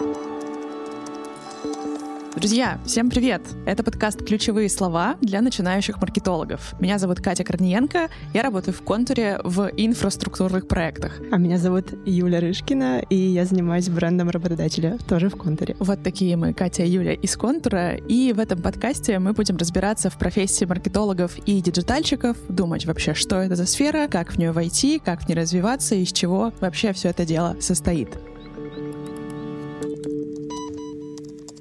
Thank you. Друзья, всем привет! Это подкаст «Ключевые слова» для начинающих маркетологов. Меня зовут Катя Корниенко, я работаю в Контуре в инфраструктурных проектах. А меня зовут Юля Рышкина, и я занимаюсь брендом работодателя, тоже в Контуре. Вот такие мы, Катя и Юля из Контура, и в этом подкасте мы будем разбираться в профессии маркетологов и диджитальщиков, думать вообще, что это за сфера, как в нее войти, как в ней развиваться, из чего вообще все это дело состоит.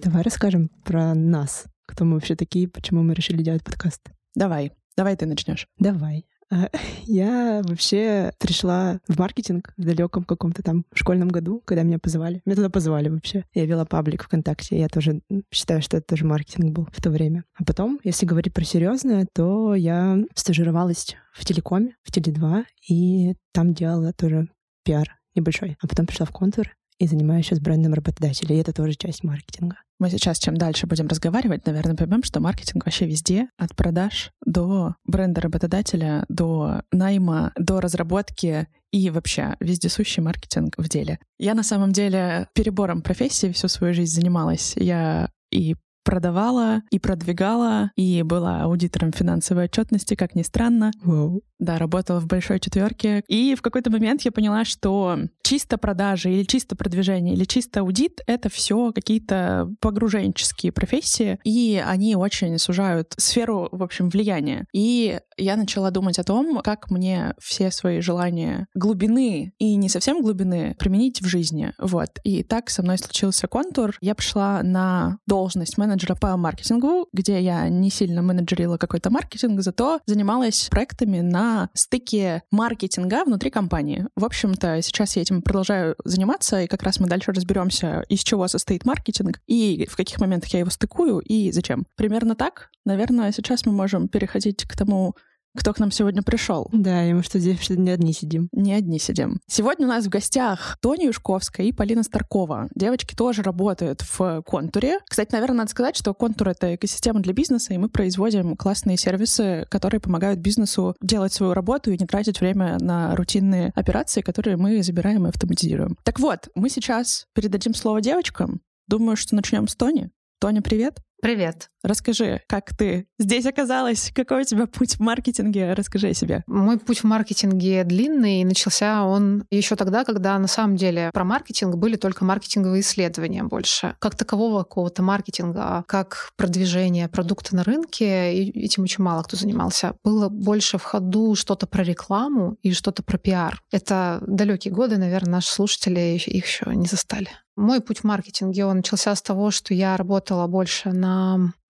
Давай расскажем про нас. Кто мы вообще такие, почему мы решили делать подкаст. Давай, давай ты начнешь. Давай. А, я вообще пришла в маркетинг в далеком каком-то там школьном году, когда меня позвали. Меня туда позвали вообще. Я вела паблик ВКонтакте. Я тоже считаю, что это тоже маркетинг был в то время. А потом, если говорить про серьезное, то я стажировалась в телекоме, в Теле2, и там делала тоже пиар небольшой. А потом пришла в контур и занимаюсь сейчас брендом работодателя, и это тоже часть маркетинга. Мы сейчас, чем дальше будем разговаривать, наверное, поймем, что маркетинг вообще везде, от продаж до бренда работодателя, до найма, до разработки и вообще вездесущий маркетинг в деле. Я на самом деле перебором профессии всю свою жизнь занималась. Я и продавала и продвигала, и была аудитором финансовой отчетности, как ни странно. Wow. Да, работала в большой четверке. И в какой-то момент я поняла, что чисто продажи или чисто продвижение или чисто аудит — это все какие-то погруженческие профессии, и они очень сужают сферу, в общем, влияния. И я начала думать о том, как мне все свои желания глубины и не совсем глубины применить в жизни. Вот. И так со мной случился контур. Я пришла на должность менеджера по маркетингу, где я не сильно менеджерила какой-то маркетинг, зато занималась проектами на стыке маркетинга внутри компании. В общем-то, сейчас я этим продолжаю заниматься, и как раз мы дальше разберемся, из чего состоит маркетинг, и в каких моментах я его стыкую, и зачем. Примерно так. Наверное, сейчас мы можем переходить к тому, кто к нам сегодня пришел. Да, и мы что здесь не одни сидим. Не одни сидим. Сегодня у нас в гостях Тоня Юшковская и Полина Старкова. Девочки тоже работают в Контуре. Кстати, наверное, надо сказать, что Контур — это экосистема для бизнеса, и мы производим классные сервисы, которые помогают бизнесу делать свою работу и не тратить время на рутинные операции, которые мы забираем и автоматизируем. Так вот, мы сейчас передадим слово девочкам. Думаю, что начнем с Тони. Тоня, привет. Привет. Расскажи, как ты здесь оказалась? Какой у тебя путь в маркетинге? Расскажи о себе. Мой путь в маркетинге длинный, и начался он еще тогда, когда на самом деле про маркетинг были только маркетинговые исследования больше. Как такового какого-то маркетинга, как продвижение продукта на рынке, и этим очень мало кто занимался. Было больше в ходу что-то про рекламу и что-то про пиар. Это далекие годы, наверное, наши слушатели их еще не застали. Мой путь в маркетинге, он начался с того, что я работала больше на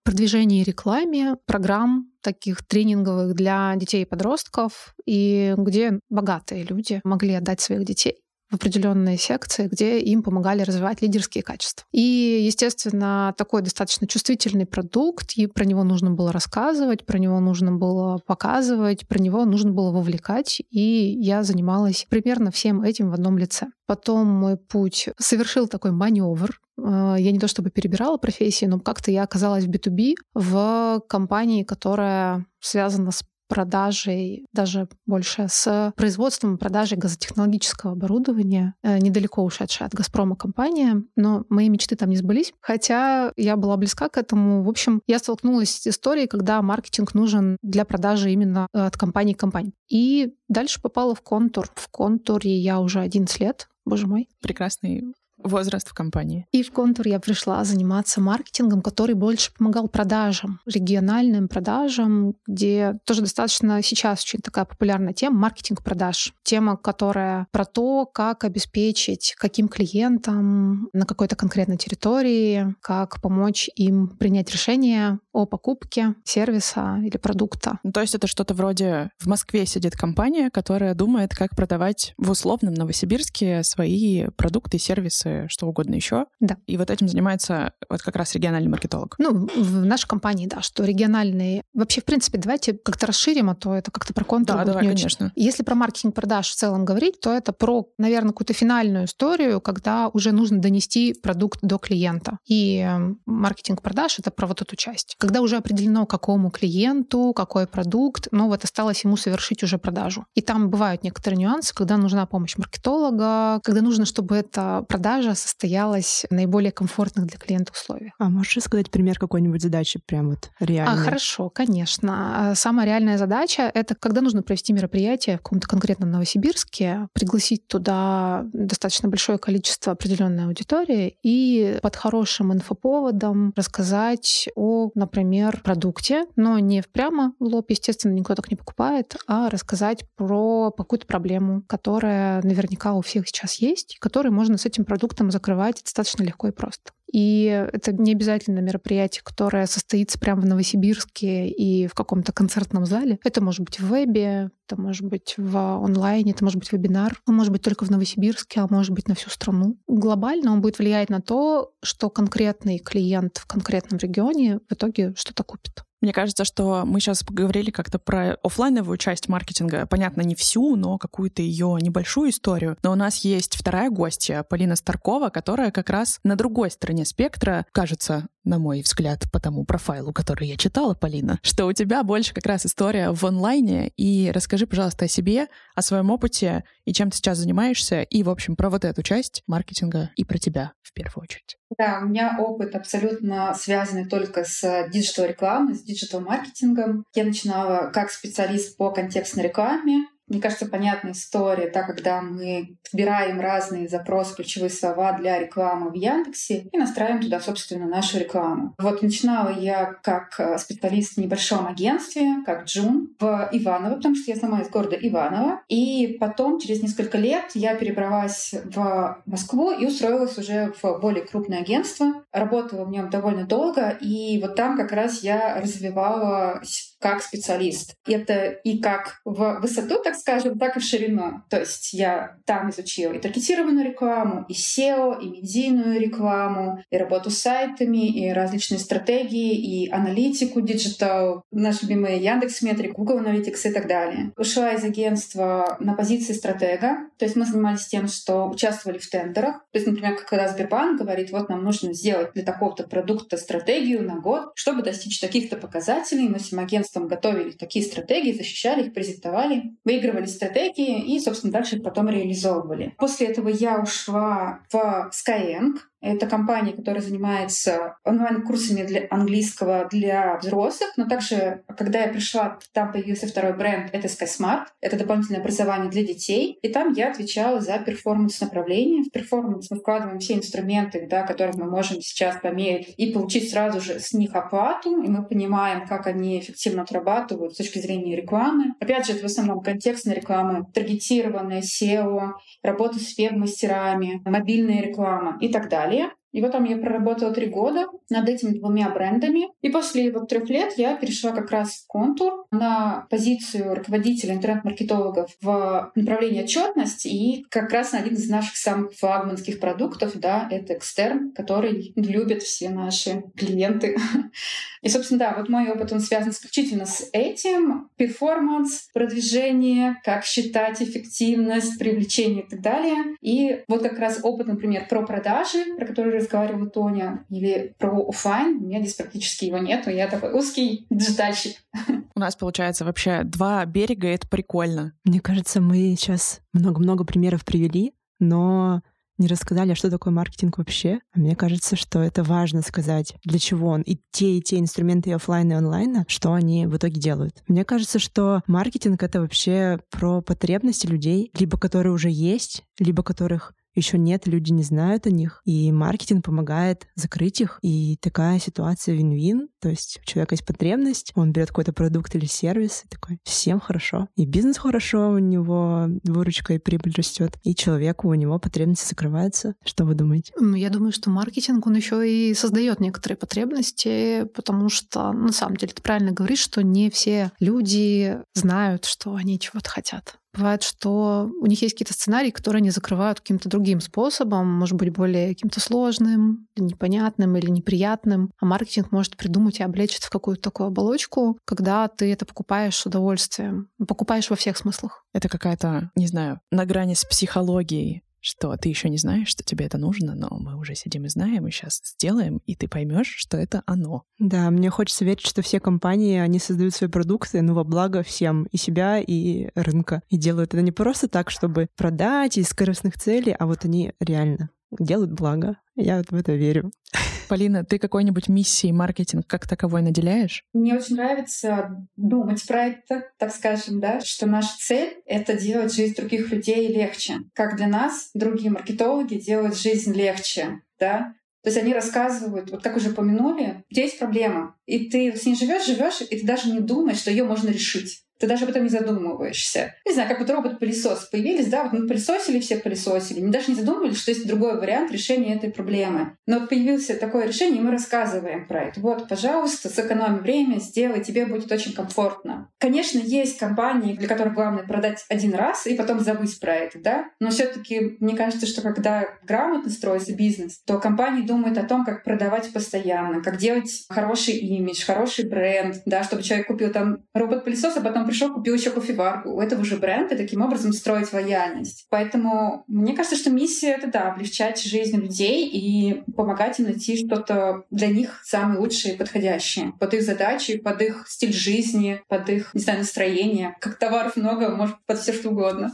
продвижении и рекламе программ таких тренинговых для детей и подростков, и где богатые люди могли отдать своих детей в определенные секции, где им помогали развивать лидерские качества. И, естественно, такой достаточно чувствительный продукт, и про него нужно было рассказывать, про него нужно было показывать, про него нужно было вовлекать, и я занималась примерно всем этим в одном лице. Потом мой путь совершил такой маневр, э, я не то чтобы перебирала профессии, но как-то я оказалась в B2B в компании, которая связана с продажей, даже больше с производством и продажей газотехнологического оборудования, э, недалеко ушедшая от «Газпрома» компания, но мои мечты там не сбылись, хотя я была близка к этому. В общем, я столкнулась с историей, когда маркетинг нужен для продажи именно от компании к компании. И дальше попала в контур. В контуре я уже 11 лет, боже мой. Прекрасный возраст в компании. И в контур я пришла заниматься маркетингом, который больше помогал продажам, региональным продажам, где тоже достаточно сейчас очень такая популярная тема маркетинг продаж. Тема, которая про то, как обеспечить каким клиентам на какой-то конкретной территории, как помочь им принять решение о покупке сервиса или продукта. Ну, то есть это что-то вроде в Москве сидит компания, которая думает, как продавать в условном Новосибирске свои продукты и сервисы или что угодно еще. Да. И вот этим занимается вот как раз региональный маркетолог. Ну, в нашей компании, да, что региональные... Вообще, в принципе, давайте как-то расширим, а то это как-то про контур Да, давай, очень. конечно. Если про маркетинг продаж в целом говорить, то это про, наверное, какую-то финальную историю, когда уже нужно донести продукт до клиента. И э, маркетинг продаж — это про вот эту часть. Когда уже определено, какому клиенту, какой продукт, но вот осталось ему совершить уже продажу. И там бывают некоторые нюансы, когда нужна помощь маркетолога, когда нужно, чтобы эта продажа состоялась в наиболее комфортных для клиента условиях. А можешь сказать пример какой-нибудь задачи, прям вот реально? А, хорошо, конечно. А, Самая реальная задача — это когда нужно провести мероприятие в каком-то конкретном Новосибирске, пригласить туда достаточно большое количество определенной аудитории и под хорошим инфоповодом рассказать о, например, продукте, но не прямо в лоб, естественно, никто так не покупает, а рассказать про какую-то проблему, которая наверняка у всех сейчас есть, которую можно с этим продуктом закрывать достаточно легко и просто. И это не обязательно мероприятие, которое состоится прямо в Новосибирске и в каком-то концертном зале. Это может быть в вебе, это может быть в онлайне, это может быть вебинар, он может быть только в Новосибирске, а может быть на всю страну. Глобально он будет влиять на то, что конкретный клиент в конкретном регионе в итоге что-то купит. Мне кажется, что мы сейчас поговорили как-то про оффлайновую часть маркетинга. Понятно, не всю, но какую-то ее небольшую историю. Но у нас есть вторая гостья, Полина Старкова, которая как раз на другой стороне спектра, кажется, на мой взгляд, по тому профайлу, который я читала, Полина, что у тебя больше как раз история в онлайне. И расскажи, пожалуйста, о себе, о своем опыте и чем ты сейчас занимаешься, и, в общем, про вот эту часть маркетинга и про тебя в первую очередь. Да, у меня опыт абсолютно связанный только с digital рекламой, с digital маркетингом. Я начинала как специалист по контекстной рекламе, мне кажется, понятная история, да, когда мы вбираем разные запросы, ключевые слова для рекламы в Яндексе и настраиваем туда, собственно, нашу рекламу. Вот начинала я как э, специалист в небольшом агентстве, как джун, в Иваново, потому что я сама из города Иваново. И потом, через несколько лет, я перебралась в Москву и устроилась уже в более крупное агентство. Работала в нем довольно долго, и вот там как раз я развивалась как специалист. Это и как в высоту, так скажем, так и в ширину. То есть я там изучила и таргетированную рекламу, и SEO, и медийную рекламу, и работу с сайтами, и различные стратегии, и аналитику digital, наш любимый Яндекс Метрика, Google Analytics и так далее. Ушла из агентства на позиции стратега, то есть мы занимались тем, что участвовали в тендерах. То есть, например, когда Сбербанк говорит, вот нам нужно сделать для такого-то продукта стратегию на год, чтобы достичь таких-то показателей, мы с этим агентством готовили такие стратегии, защищали их, презентовали, выигрывали стратегии и, собственно, дальше потом реализовывали. После этого я ушла в Skyeng, это компания, которая занимается онлайн-курсами для английского для взрослых, но также, когда я пришла, там появился второй бренд, это SkySmart, это дополнительное образование для детей, и там я отвечала за перформанс-направление. В перформанс мы вкладываем все инструменты, да, которые мы можем сейчас померить и получить сразу же с них оплату, и мы понимаем, как они эффективно отрабатывают с точки зрения рекламы. Опять же, это в основном контекстная реклама, таргетированная SEO, работа с веб-мастерами, мобильная реклама и так далее. И вот там я проработала три года над этими двумя брендами. И после вот трех лет я перешла как раз в контур на позицию руководителя интернет-маркетологов в направлении отчетность и как раз на один из наших самых флагманских продуктов, да, это экстерн, который любят все наши клиенты. И, собственно, да, вот мой опыт, он связан исключительно с этим. Перформанс, продвижение, как считать эффективность, привлечение и так далее. И вот как раз опыт, например, про продажи, про которые разговаривала Тоня, или про офлайн, у меня здесь практически его нет, я такой узкий диджитальщик. У нас получается вообще два берега, и это прикольно. Мне кажется, мы сейчас много-много примеров привели, но не рассказали, а что такое маркетинг вообще. А мне кажется, что это важно сказать, для чего он. И те, и те инструменты и офлайн и онлайна, что они в итоге делают. Мне кажется, что маркетинг — это вообще про потребности людей, либо которые уже есть, либо которых еще нет, люди не знают о них, и маркетинг помогает закрыть их. И такая ситуация вин-вин, то есть у человека есть потребность, он берет какой-то продукт или сервис, и такой, всем хорошо. И бизнес хорошо, у него выручка и прибыль растет, и человеку у него потребности закрываются. Что вы думаете? Ну, я думаю, что маркетинг, он еще и создает некоторые потребности, потому что, на самом деле, ты правильно говоришь, что не все люди знают, что они чего-то хотят. Бывает, что у них есть какие-то сценарии, которые они закрывают каким-то другим способом, может быть, более каким-то сложным, непонятным или неприятным. А маркетинг может придумать и облечь в какую-то такую оболочку, когда ты это покупаешь с удовольствием. Покупаешь во всех смыслах. Это какая-то, не знаю, на грани с психологией что ты еще не знаешь, что тебе это нужно, но мы уже сидим и знаем, и сейчас сделаем, и ты поймешь, что это оно. Да, мне хочется верить, что все компании, они создают свои продукты, ну, во благо всем, и себя, и рынка. И делают это не просто так, чтобы продать из скоростных целей, а вот они реально делают благо. Я вот в это верю. Полина, ты какой-нибудь миссией маркетинг как таковой наделяешь? Мне очень нравится думать про это, так скажем, да, что наша цель — это делать жизнь других людей легче. Как для нас другие маркетологи делают жизнь легче, да, то есть они рассказывают, вот как уже упомянули, у тебя есть проблема, и ты с ней живешь, живешь, и ты даже не думаешь, что ее можно решить. Ты даже об этом не задумываешься. Не знаю, как вот робот-пылесос появились, да, вот мы пылесосили, все пылесосили. Мы даже не задумывались, что есть другой вариант решения этой проблемы. Но вот появился такое решение, и мы рассказываем про это. Вот, пожалуйста, сэкономи время, сделай, тебе будет очень комфортно. Конечно, есть компании, для которых главное продать один раз и потом забыть про это, да, но все таки мне кажется, что когда грамотно строится бизнес, то компании думают о том, как продавать постоянно, как делать хороший имидж, хороший бренд, да, чтобы человек купил там робот-пылесос, а потом пришел, купил еще кофеварку. У этого же бренда таким образом строить лояльность. Поэтому мне кажется, что миссия — это, да, облегчать жизнь людей и помогать им найти что-то для них самое лучшее и подходящее. Под их задачи, под их стиль жизни, под их, не знаю, настроение. Как товаров много, может, под все что угодно.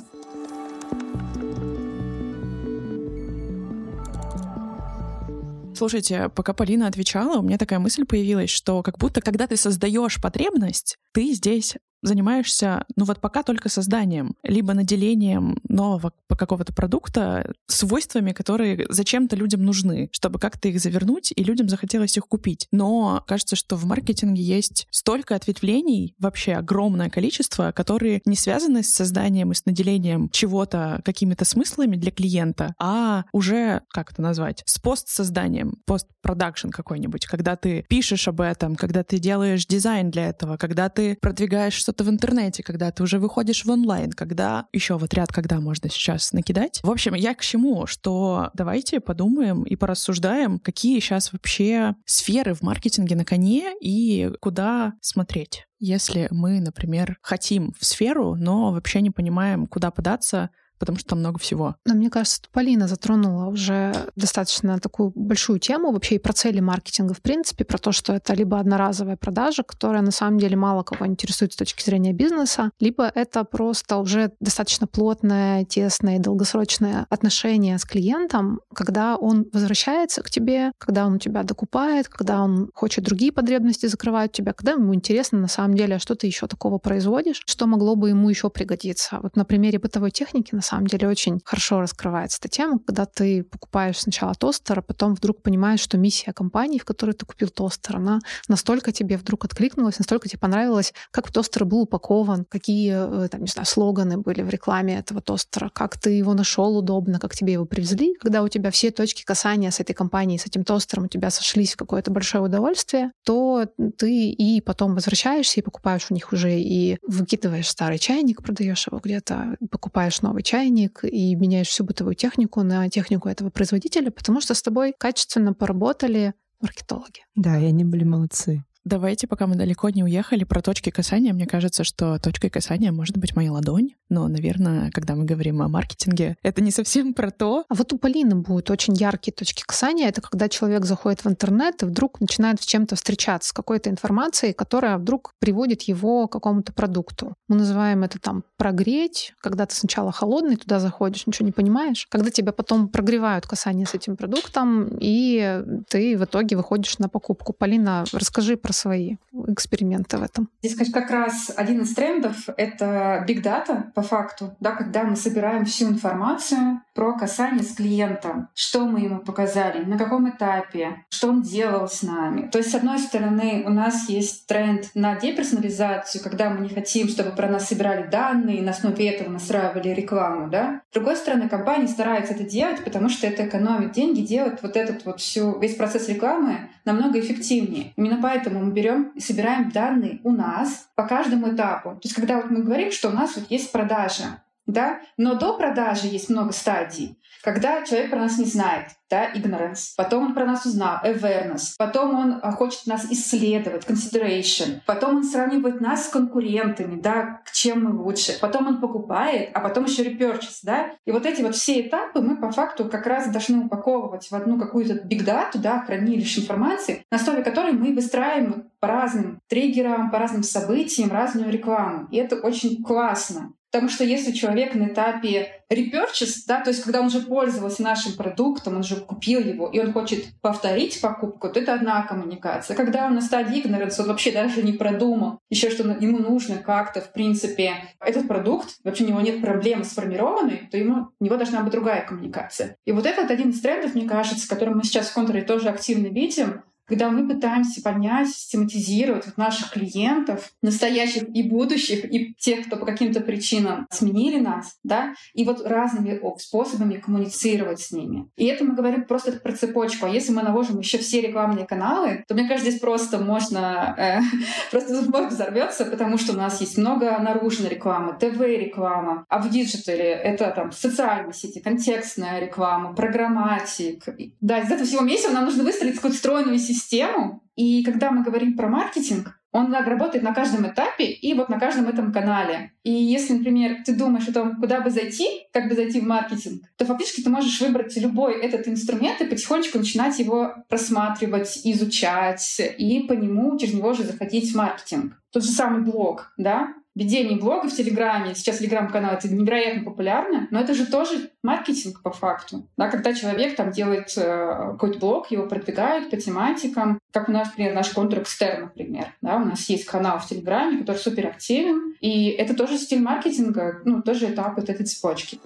Слушайте, пока Полина отвечала, у меня такая мысль появилась, что как будто когда ты создаешь потребность, ты здесь занимаешься, ну вот пока только созданием, либо наделением нового какого-то продукта свойствами, которые зачем-то людям нужны, чтобы как-то их завернуть, и людям захотелось их купить. Но кажется, что в маркетинге есть столько ответвлений, вообще огромное количество, которые не связаны с созданием и с наделением чего-то какими-то смыслами для клиента, а уже, как это назвать, с постсозданием, постпродакшн какой-нибудь, когда ты пишешь об этом, когда ты делаешь дизайн для этого, когда ты продвигаешь что что-то в интернете, когда ты уже выходишь в онлайн, когда еще вот ряд, когда можно сейчас накидать. В общем, я к чему? Что давайте подумаем и порассуждаем, какие сейчас вообще сферы в маркетинге на коне и куда смотреть. Если мы, например, хотим в сферу, но вообще не понимаем, куда податься, потому что там много всего. Но мне кажется, Полина затронула уже достаточно такую большую тему вообще и про цели маркетинга в принципе, про то, что это либо одноразовая продажа, которая на самом деле мало кого интересует с точки зрения бизнеса, либо это просто уже достаточно плотное, тесное и долгосрочное отношение с клиентом, когда он возвращается к тебе, когда он у тебя докупает, когда он хочет другие потребности закрывать у тебя, когда ему интересно на самом деле, а что ты еще такого производишь, что могло бы ему еще пригодиться. Вот на примере бытовой техники, на самом деле очень хорошо раскрывается эта тема, когда ты покупаешь сначала тостер, а потом вдруг понимаешь, что миссия компании, в которой ты купил тостер, она настолько тебе вдруг откликнулась, настолько тебе понравилось, как тостер был упакован, какие, э, там, не знаю, слоганы были в рекламе этого тостера, как ты его нашел удобно, как тебе его привезли, когда у тебя все точки касания с этой компанией, с этим тостером у тебя сошлись в какое-то большое удовольствие, то ты и потом возвращаешься и покупаешь у них уже и выкидываешь старый чайник, продаешь его где-то, покупаешь новый чайник, чайник и меняешь всю бытовую технику на технику этого производителя, потому что с тобой качественно поработали маркетологи. Да, и они были молодцы. Давайте, пока мы далеко не уехали, про точки касания. Мне кажется, что точкой касания может быть моя ладонь. Но, наверное, когда мы говорим о маркетинге, это не совсем про то. А вот у Полины будут очень яркие точки касания. Это когда человек заходит в интернет и вдруг начинает с чем-то встречаться, с какой-то информацией, которая вдруг приводит его к какому-то продукту. Мы называем это там прогреть, когда ты сначала холодный, туда заходишь, ничего не понимаешь. Когда тебя потом прогревают касание с этим продуктом, и ты в итоге выходишь на покупку. Полина, расскажи про свои эксперименты в этом? Здесь, конечно, как раз один из трендов — это big data, по факту, да, когда мы собираем всю информацию про касание с клиентом, что мы ему показали, на каком этапе, что он делал с нами. То есть, с одной стороны, у нас есть тренд на деперсонализацию, когда мы не хотим, чтобы про нас собирали данные, и на основе этого настраивали рекламу, да. С другой стороны, компании стараются это делать, потому что это экономит деньги, делает вот этот вот всю, весь процесс рекламы намного эффективнее. Именно поэтому мы берем и собираем данные у нас по каждому этапу. То есть, когда вот мы говорим, что у нас вот есть продажа, да, но до продажи есть много стадий, когда человек про нас не знает, да, ignorance, потом он про нас узнал, awareness, потом он а, хочет нас исследовать, consideration, потом он сравнивает нас с конкурентами, да, к чем мы лучше, потом он покупает, а потом еще repurchase, да, и вот эти вот все этапы мы по факту как раз должны упаковывать в одну какую-то data, да, хранилище информации, на основе которой мы выстраиваем по разным триггерам, по разным событиям разную рекламу. И это очень классно. Потому что если человек на этапе repurchase, да, то есть когда он уже пользовался нашим продуктом, он уже купил его, и он хочет повторить покупку, то это одна коммуникация. Когда он на стадии ignorance, он вообще даже не продумал еще, что ему нужно как-то, в принципе, этот продукт, вообще у него нет проблемы сформированной, то ему, у него должна быть другая коммуникация. И вот этот один из трендов, мне кажется, который мы сейчас в контуре тоже активно видим, когда мы пытаемся понять, систематизировать вот наших клиентов, настоящих и будущих, и тех, кто по каким-то причинам сменили нас, да, и вот разными способами коммуницировать с ними. И это мы говорим просто про цепочку. А если мы наложим еще все рекламные каналы, то мне кажется, здесь просто можно, э, просто мозг взорвется, потому что у нас есть много наружной рекламы, ТВ-реклама, а в digital е это там социальные сети, контекстная реклама, programmatic. Да, из этого всего месива нам нужно выстроить какую-то стройную систему систему. И когда мы говорим про маркетинг, он работает на каждом этапе и вот на каждом этом канале. И если, например, ты думаешь о том, куда бы зайти, как бы зайти в маркетинг, то фактически ты можешь выбрать любой этот инструмент и потихонечку начинать его просматривать, изучать и по нему, через него же заходить в маркетинг. Тот же самый блог, да? Ведение блога в Телеграме, сейчас Телеграм-канал, это невероятно популярно, но это же тоже маркетинг по факту. Да, когда человек там делает э, какой-то блог, его продвигают по тематикам, как у нас, например, наш контур экстерн, например. Да, у нас есть канал в Телеграме, который супер активен, и это тоже стиль маркетинга, ну, тоже этап вот этой цепочки.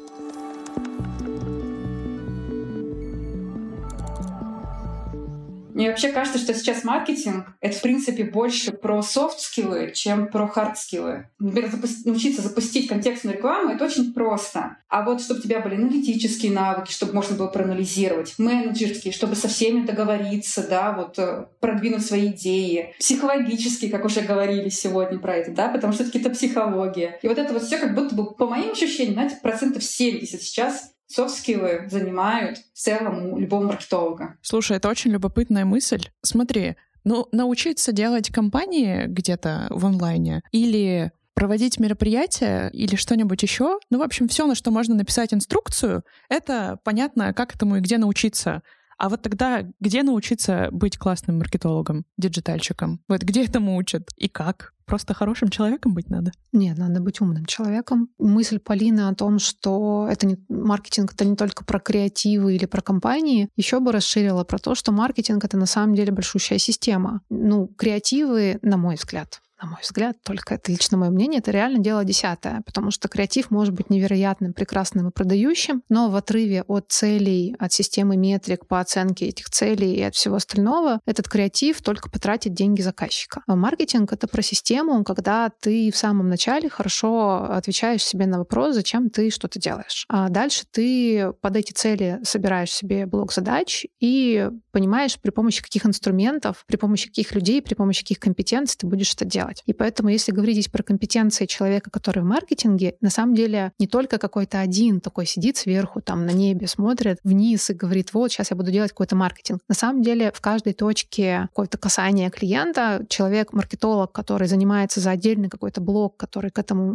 Мне вообще кажется, что сейчас маркетинг — это, в принципе, больше про софт-скиллы, чем про хард-скиллы. Например, запусти, научиться запустить контекстную рекламу — это очень просто. А вот чтобы у тебя были аналитические навыки, чтобы можно было проанализировать, менеджерские, чтобы со всеми договориться, да, вот э, продвинуть свои идеи, психологические, как уже говорили сегодня про это, да, потому что это психология. И вот это вот все как будто бы, по моим ощущениям, знаете, процентов 70 сейчас софт-скиллы занимают в целом у любого маркетолога. Слушай, это очень любопытная мысль. Смотри, ну, научиться делать кампании где-то в онлайне или проводить мероприятия или что-нибудь еще. Ну, в общем, все, на что можно написать инструкцию, это понятно, как этому и где научиться. А вот тогда где научиться быть классным маркетологом, диджитальщиком? Вот где этому учат и как? Просто хорошим человеком быть надо? Нет, надо быть умным человеком. Мысль Полины о том, что это не, маркетинг это не только про креативы или про компании, еще бы расширила про то, что маркетинг это на самом деле большущая система. Ну, креативы, на мой взгляд, на мой взгляд, только это лично мое мнение, это реально дело десятое, потому что креатив может быть невероятным, прекрасным и продающим, но в отрыве от целей, от системы метрик по оценке этих целей и от всего остального, этот креатив только потратит деньги заказчика. А маркетинг — это про систему, когда ты в самом начале хорошо отвечаешь себе на вопрос, зачем ты что-то делаешь. А дальше ты под эти цели собираешь себе блок задач и понимаешь, при помощи каких инструментов, при помощи каких людей, при помощи каких компетенций ты будешь это делать делать. И поэтому, если говорить здесь про компетенции человека, который в маркетинге, на самом деле не только какой-то один такой сидит сверху, там на небе смотрит вниз и говорит, вот, сейчас я буду делать какой-то маркетинг. На самом деле в каждой точке какое-то касание клиента человек-маркетолог, который занимается за отдельный какой-то блок, который к этому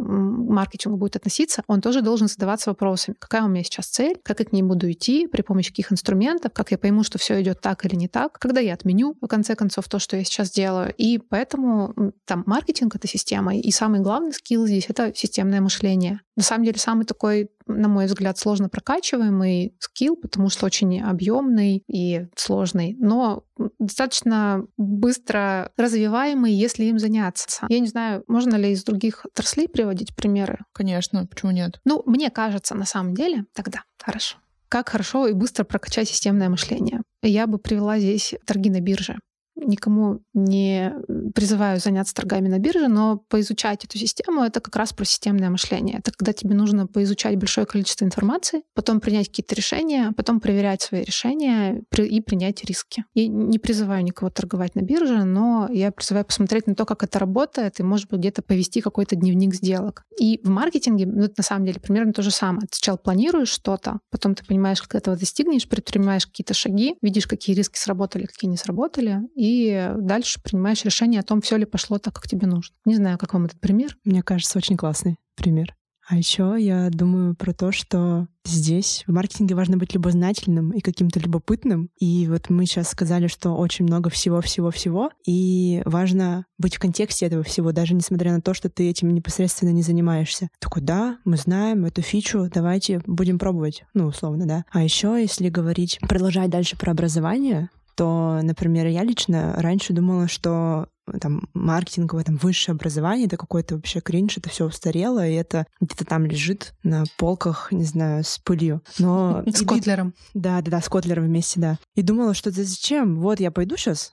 маркетингу будет относиться, он тоже должен задаваться вопросами, какая у меня сейчас цель, как я к ней буду идти, при помощи каких инструментов, как я пойму, что все идет так или не так, когда я отменю, в конце концов, то, что я сейчас делаю. И поэтому там маркетинг — это система, и самый главный скилл здесь — это системное мышление. На самом деле самый такой, на мой взгляд, сложно прокачиваемый скилл, потому что очень объемный и сложный, но достаточно быстро развиваемый, если им заняться. Я не знаю, можно ли из других отраслей приводить примеры? Конечно, почему нет? Ну, мне кажется, на самом деле, тогда хорошо. Как хорошо и быстро прокачать системное мышление. Я бы привела здесь торги на бирже. Никому не призываю заняться торгами на бирже, но поизучать эту систему — это как раз про системное мышление. Это когда тебе нужно поизучать большое количество информации, потом принять какие-то решения, потом проверять свои решения и принять риски. И не призываю никого торговать на бирже, но я призываю посмотреть на то, как это работает, и, может быть, где-то повести какой-то дневник сделок. И в маркетинге, ну, это на самом деле примерно то же самое. Ты сначала планируешь что-то, потом ты понимаешь, как этого достигнешь, предпринимаешь какие-то шаги, видишь, какие риски сработали, какие не сработали, и дальше принимаешь решение о том, все ли пошло так, как тебе нужно. Не знаю, как вам этот пример. Мне кажется, очень классный пример. А еще я думаю про то, что здесь в маркетинге важно быть любознательным и каким-то любопытным. И вот мы сейчас сказали, что очень много всего-всего-всего, и важно быть в контексте этого всего, даже несмотря на то, что ты этим непосредственно не занимаешься. Такой, да, мы знаем эту фичу, давайте будем пробовать, ну, условно, да. А еще, если говорить, продолжать дальше про образование, то, например, я лично раньше думала, что там маркетинговое, там высшее образование, это какой-то вообще кринж, это все устарело, и это где-то там лежит на полках, не знаю, с пылью. Но... С Котлером. Да, да, да, с Котлером вместе, да. И думала, что это зачем? Вот я пойду сейчас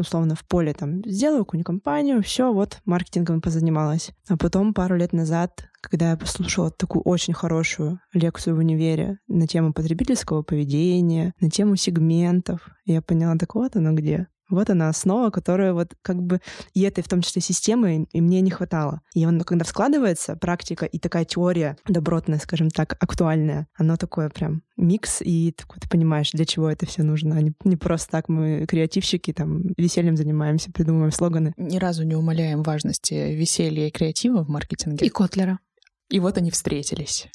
условно в поле там сделаю какую-нибудь компанию, все, вот маркетингом позанималась. А потом пару лет назад, когда я послушала такую очень хорошую лекцию в универе на тему потребительского поведения, на тему сегментов, я поняла, так вот оно где. Вот она основа, которая вот как бы и этой в том числе системы и мне не хватало. И он, когда складывается практика и такая теория добротная, скажем так, актуальная, оно такое прям микс, и такой, ты понимаешь, для чего это все нужно. А не, не просто так мы креативщики, там, весельем занимаемся, придумываем слоганы. Ни разу не умаляем важности веселья и креатива в маркетинге. И Котлера. И вот они встретились.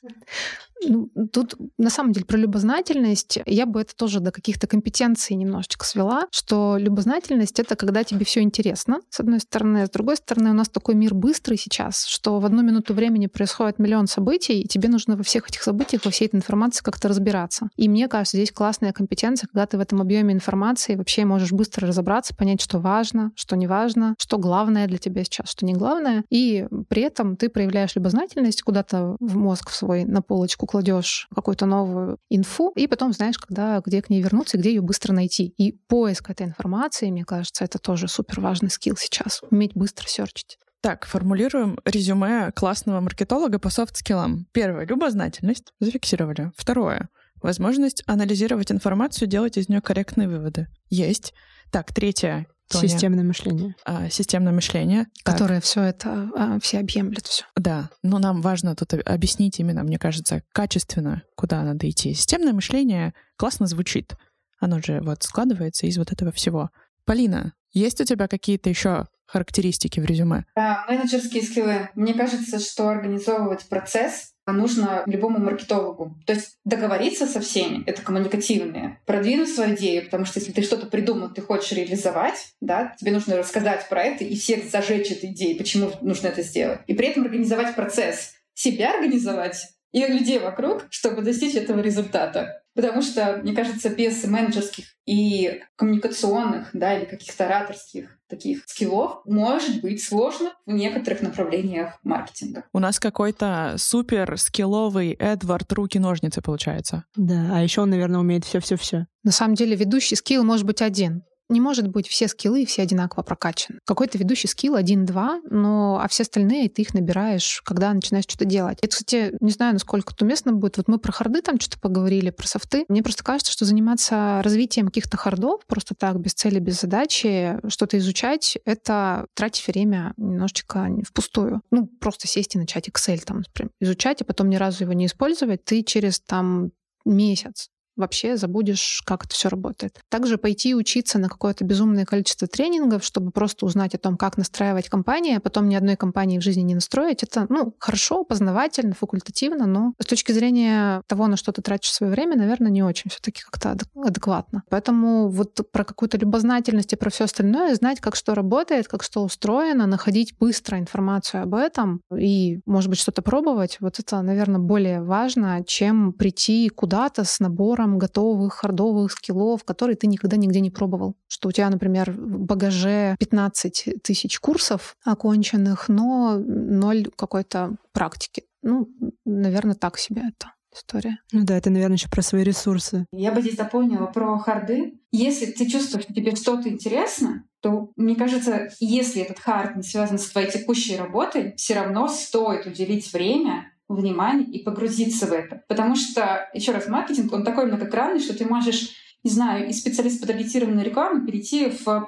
Ну, тут на самом деле про любознательность я бы это тоже до каких-то компетенций немножечко свела, что любознательность это когда тебе все интересно, с одной стороны, а с другой стороны у нас такой мир быстрый сейчас, что в одну минуту времени происходит миллион событий, и тебе нужно во всех этих событиях, во всей этой информации как-то разбираться. И мне кажется, здесь классная компетенция, когда ты в этом объеме информации вообще можешь быстро разобраться, понять, что важно, что не важно, что главное для тебя сейчас, что не главное, и при этом ты проявляешь любознательность куда-то в мозг свой на полочку кладешь какую-то новую инфу, и потом знаешь, когда, где к ней вернуться, где ее быстро найти. И поиск этой информации, мне кажется, это тоже супер важный скилл сейчас. Уметь быстро серчить. Так, формулируем резюме классного маркетолога по софт-скиллам. Первое — любознательность. Зафиксировали. Второе — возможность анализировать информацию, делать из нее корректные выводы. Есть. Так, третье Тоня. Системное мышление. А, системное мышление. Которое все это а, все объемлет все. Да, но нам важно тут объяснить именно, мне кажется, качественно, куда надо идти. Системное мышление классно звучит. Оно же вот складывается из вот этого всего. Полина, есть у тебя какие-то еще характеристики в резюме? Да, менеджерские скиллы. Мне кажется, что организовывать процесс нужно любому маркетологу. То есть договориться со всеми — это коммуникативные. Продвинуть свою идею, потому что если ты что-то придумал, ты хочешь реализовать, да, тебе нужно рассказать про это и всех зажечь этой идеей, почему нужно это сделать. И при этом организовать процесс. Себя организовать и людей вокруг, чтобы достичь этого результата. Потому что, мне кажется, без менеджерских и коммуникационных, да, или каких-то ораторских таких скиллов может быть сложно в некоторых направлениях маркетинга. У нас какой-то супер скилловый Эдвард руки-ножницы получается. Да, а еще он, наверное, умеет все-все-все. На самом деле ведущий скилл может быть один. Не может быть все скиллы все одинаково прокачаны. Какой-то ведущий скилл один-два, но а все остальные ты их набираешь, когда начинаешь что-то делать. Это, кстати, не знаю, насколько это уместно будет. Вот мы про харды там что-то поговорили, про софты. Мне просто кажется, что заниматься развитием каких-то хардов просто так, без цели, без задачи, что-то изучать, это тратить время немножечко впустую. Ну, просто сесть и начать Excel там, например, изучать, а потом ни разу его не использовать, ты через там месяц вообще забудешь, как это все работает. Также пойти учиться на какое-то безумное количество тренингов, чтобы просто узнать о том, как настраивать компанию, а потом ни одной компании в жизни не настроить. Это, ну, хорошо, познавательно, факультативно, но с точки зрения того, на что ты тратишь свое время, наверное, не очень все-таки как-то адекватно. Поэтому вот про какую-то любознательность и про все остальное, знать, как что работает, как что устроено, находить быстро информацию об этом и, может быть, что-то пробовать, вот это, наверное, более важно, чем прийти куда-то с набором набором готовых хардовых скиллов, которые ты никогда нигде не пробовал. Что у тебя, например, в багаже 15 тысяч курсов оконченных, но ноль какой-то практики. Ну, наверное, так себе это. история. Ну да, это, наверное, еще про свои ресурсы. Я бы здесь дополнила про харды. Если ты чувствуешь, что тебе что-то интересно, то, мне кажется, если этот хард не связан с твоей текущей работой, все равно стоит уделить время внимание и погрузиться в это. Потому что, еще раз, маркетинг, он такой многогранный, что ты можешь не знаю, из специалиста по таргетированной рекламы перейти в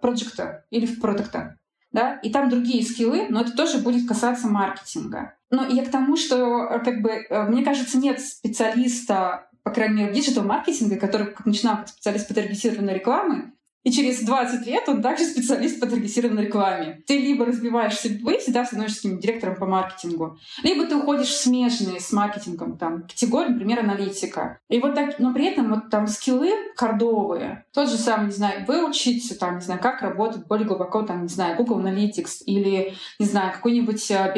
проекта или в продукта. Да? И там другие скиллы, но это тоже будет касаться маркетинга. Но я к тому, что как бы, э, мне кажется, нет специалиста, по крайней мере, диджитал-маркетинга, который как начинал как специалист по таргетированной рекламы, и через 20 лет он также специалист по таргетированной рекламе. Ты либо разбиваешься быть, да, становишься директором по маркетингу, либо ты уходишь в смежные с маркетингом там, категории, например, аналитика. И вот так, но при этом вот там скиллы кордовые, тот же самый, не знаю, выучить, там, не знаю, как работать более глубоко, там, не знаю, Google Analytics или, не знаю, какую-нибудь. Э,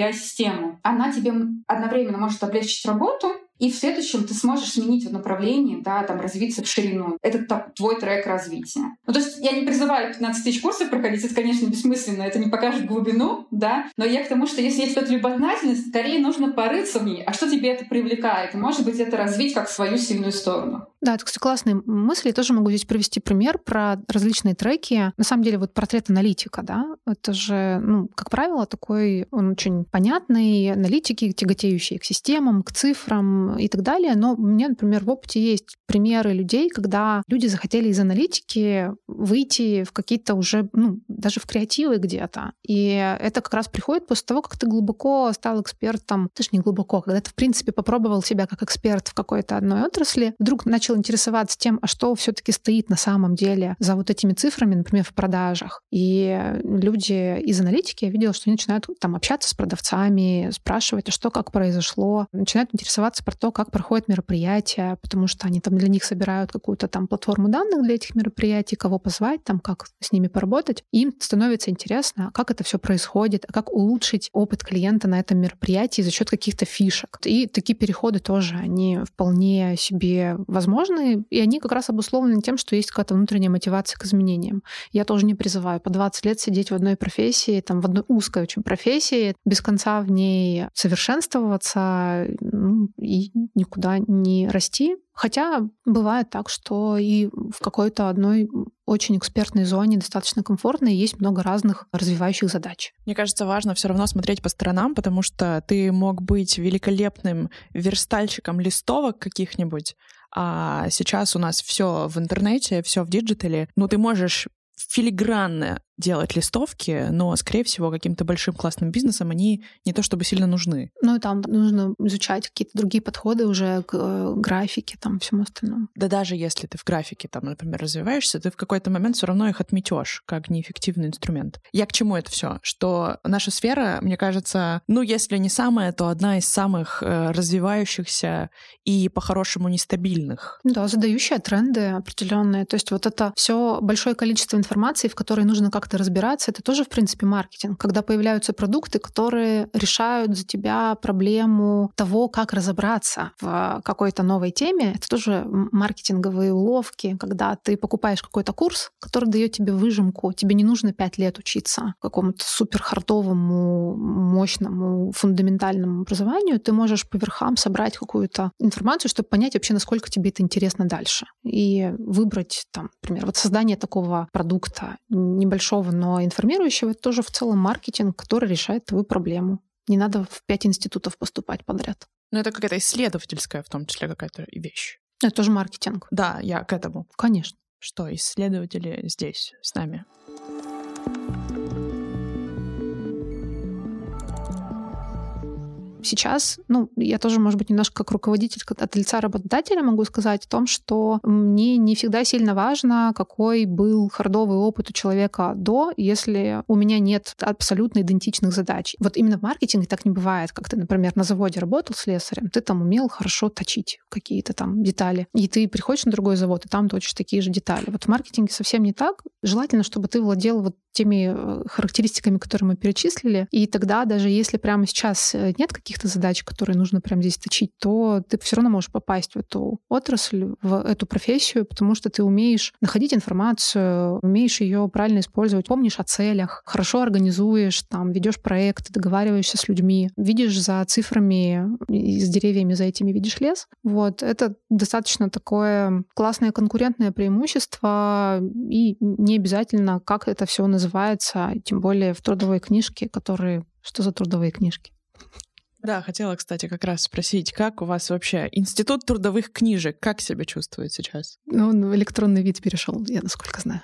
Она тебе одновременно может облегчить работу, и в следующем ты сможешь сменить направление, да, там, развиться в ширину. Это так, твой трек развития. Ну, то есть я не призываю 15 тысяч курсов проходить, это, конечно, бессмысленно, это не покажет глубину, да, но я к тому, что если есть какая-то любознательность, скорее нужно порыться в ней, а что тебе это привлекает, может быть, это развить как свою сильную сторону. Да, это, кстати, классные мысли. Я тоже могу здесь привести пример про различные треки. На самом деле, вот портрет аналитика, да, это же, ну, как правило, такой, он очень понятный, аналитики, тяготеющие к системам, к цифрам и так далее. Но меня, например, в опыте есть примеры людей, когда люди захотели из аналитики выйти в какие-то уже, ну, даже в креативы где-то. И это как раз приходит после того, как ты глубоко стал экспертом, даже не глубоко, когда ты, в принципе, попробовал себя как эксперт в какой-то одной отрасли, вдруг начал интересоваться тем, а что все-таки стоит на самом деле за вот этими цифрами, например, в продажах. И люди из аналитики, я видела, что они начинают там общаться с продавцами, спрашивать, а что, как произошло, начинают интересоваться про то, как проходят мероприятия, потому что они там для них собирают какую-то там платформу данных для этих мероприятий, кого позвать, там, как с ними поработать. Им становится интересно, как это все происходит, как улучшить опыт клиента на этом мероприятии за счет каких-то фишек. И такие переходы тоже, они вполне себе возможны, и они как раз обусловлены тем, что есть какая-то внутренняя мотивация к изменениям. Я тоже не призываю по 20 лет сидеть в одной профессии, там, в одной узкой очень профессии, без конца в ней совершенствоваться ну, и никуда не расти. Хотя бывает так, что и в какой-то одной очень экспертной зоне достаточно комфортно, и есть много разных развивающих задач. Мне кажется, важно все равно смотреть по сторонам, потому что ты мог быть великолепным верстальщиком листовок каких-нибудь, а сейчас у нас все в интернете, все в диджитале. Ну, ты можешь филигранно делать листовки, но, скорее всего, каким-то большим классным бизнесом они не то чтобы сильно нужны. Ну, и там нужно изучать какие-то другие подходы уже к э, графике, там, всему остальному. Да даже если ты в графике, там, например, развиваешься, ты в какой-то момент все равно их отметешь как неэффективный инструмент. Я к чему это все? Что наша сфера, мне кажется, ну, если не самая, то одна из самых э, развивающихся и по-хорошему нестабильных. Да, задающая тренды определенные. То есть вот это все большое количество информации, в которой нужно как как-то разбираться, это тоже, в принципе, маркетинг. Когда появляются продукты, которые решают за тебя проблему того, как разобраться в какой-то новой теме, это тоже маркетинговые уловки, когда ты покупаешь какой-то курс, который дает тебе выжимку, тебе не нужно пять лет учиться какому-то суперхардовому, мощному, фундаментальному образованию, ты можешь по верхам собрать какую-то информацию, чтобы понять вообще, насколько тебе это интересно дальше. И выбрать, там, например, вот создание такого продукта небольшого большого, но информирующего, это тоже в целом маркетинг, который решает твою проблему. Не надо в пять институтов поступать подряд. Ну, это какая-то исследовательская, в том числе, какая-то вещь. Это тоже маркетинг. Да, я к этому. Конечно. Что исследователи здесь с нами. Сейчас, ну, я тоже, может быть, немножко как руководитель от лица работодателя могу сказать о том, что мне не всегда сильно важно, какой был хардовый опыт у человека до, если у меня нет абсолютно идентичных задач. Вот именно в маркетинге так не бывает, как ты, например, на заводе работал слесарем, ты там умел хорошо точить какие-то там детали, и ты приходишь на другой завод, и там точишь такие же детали. Вот в маркетинге совсем не так. Желательно, чтобы ты владел вот теми э, характеристиками, которые мы перечислили. И тогда, даже если прямо сейчас э, нет каких-то задач, которые нужно прямо здесь точить, то ты все равно можешь попасть в эту отрасль, в эту профессию, потому что ты умеешь находить информацию, умеешь ее правильно использовать, помнишь о целях, хорошо организуешь, там, ведешь проекты, договариваешься с людьми, видишь за цифрами и с деревьями за этими видишь лес. Вот. Это достаточно такое классное конкурентное преимущество, и не обязательно, как это все называется, тем более в трудовой книжке, которые... Что за трудовые книжки? Да, хотела, кстати, как раз спросить, как у вас вообще Институт трудовых книжек, как себя чувствует сейчас? Ну, он в электронный вид перешел, я насколько знаю.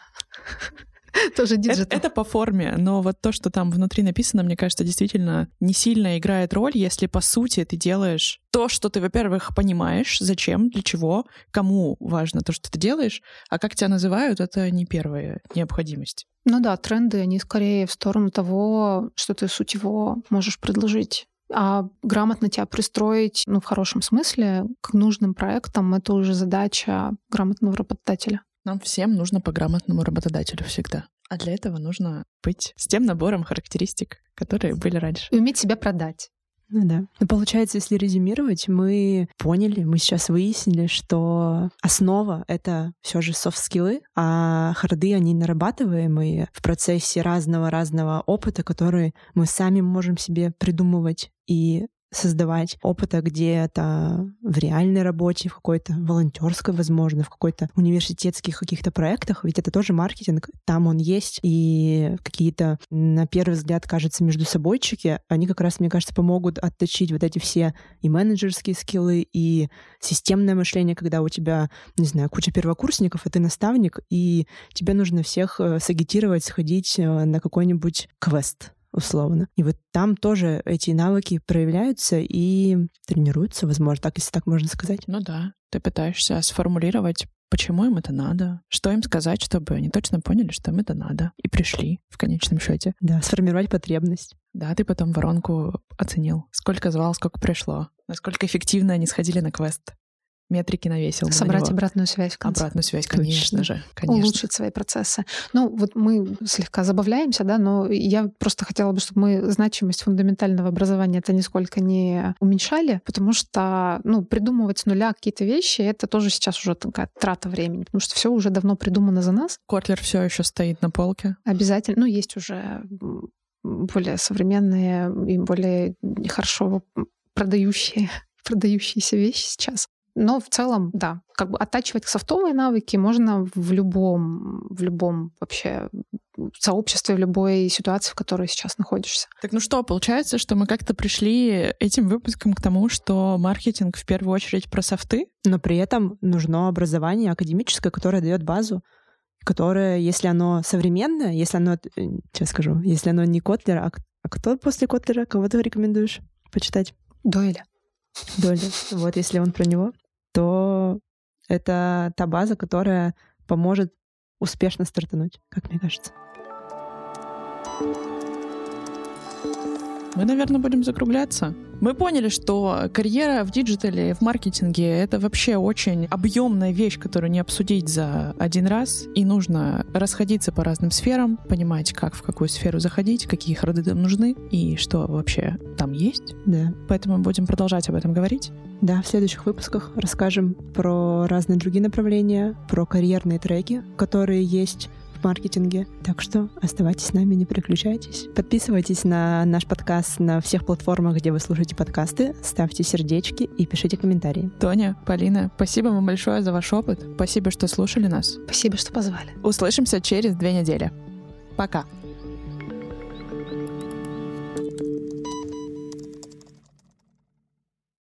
Тоже диджитал. Это, это по форме, но вот то, что там внутри написано, мне кажется, действительно не сильно играет роль, если по сути ты делаешь то, что ты, во-первых, понимаешь, зачем, для чего, кому важно то, что ты делаешь, а как тебя называют, это не первая необходимость. Ну да, тренды, они скорее в сторону того, что ты суть его можешь предложить. А грамотно тебя пристроить, ну, в хорошем смысле, к нужным проектам, это уже задача грамотного работодателя. Нам всем нужно по грамотному работодателю всегда. А для этого нужно быть с тем набором характеристик, которые были раньше. И уметь себя продать. Ну да. Ну, получается, если резюмировать, мы поняли, мы сейчас выяснили, что основа — это все же софт-скиллы, а харды, они нарабатываемые в процессе разного-разного опыта, который мы сами можем себе придумывать и создавать опыта где-то в реальной работе, в какой-то волонтерской, возможно, в какой-то университетских каких-то проектах, ведь это тоже маркетинг, там он есть, и какие-то, на первый взгляд, кажется, между собойчики, они как раз, мне кажется, помогут отточить вот эти все и менеджерские скиллы, и системное мышление, когда у тебя, не знаю, куча первокурсников, и ты наставник, и тебе нужно всех э, сагитировать, сходить э, на какой-нибудь квест, условно. И вот там тоже эти навыки проявляются и тренируются, возможно, так, если так можно сказать. Ну да, ты пытаешься сформулировать, почему им это надо, что им сказать, чтобы они точно поняли, что им это надо, и пришли в конечном счете. Да, сформировать потребность. Да, ты потом воронку оценил. Сколько звал, сколько пришло. Насколько эффективно они сходили на квест метрики навесил. Собрать на обратную связь в конце. Обратную связь, конечно Точно. же. Конечно. Улучшить свои процессы. Ну, вот мы слегка забавляемся, да, но я просто хотела бы, чтобы мы значимость фундаментального образования это нисколько не уменьшали, потому что, ну, придумывать с нуля какие-то вещи, это тоже сейчас уже такая трата времени, потому что все уже давно придумано за нас. Котлер все еще стоит на полке. Обязательно. Ну, есть уже более современные и более хорошо продающие продающиеся вещи сейчас. Но в целом, да, как бы оттачивать софтовые навыки можно в любом, в любом вообще сообществе, в любой ситуации, в которой сейчас находишься. Так ну что, получается, что мы как-то пришли этим выпуском к тому, что маркетинг в первую очередь про софты? Но при этом нужно образование академическое, которое дает базу которое, если оно современное, если оно, э, сейчас скажу, если оно не Котлер, а, а кто после Котлера, кого ты рекомендуешь почитать? Дойля. Дойля. Вот, если он про него то это та база, которая поможет успешно стартануть, как мне кажется. Мы, наверное, будем закругляться. Мы поняли, что карьера в диджитале, в маркетинге — это вообще очень объемная вещь, которую не обсудить за один раз, и нужно расходиться по разным сферам, понимать, как в какую сферу заходить, какие харды там нужны, и что вообще там есть. Да. Поэтому мы будем продолжать об этом говорить. Да, в следующих выпусках расскажем про разные другие направления, про карьерные треки, которые есть в маркетинге. Так что оставайтесь с нами, не переключайтесь. Подписывайтесь на наш подкаст на всех платформах, где вы слушаете подкасты, ставьте сердечки и пишите комментарии. Тоня, Полина, спасибо вам большое за ваш опыт. Спасибо, что слушали нас. Спасибо, что позвали. Услышимся через две недели. Пока.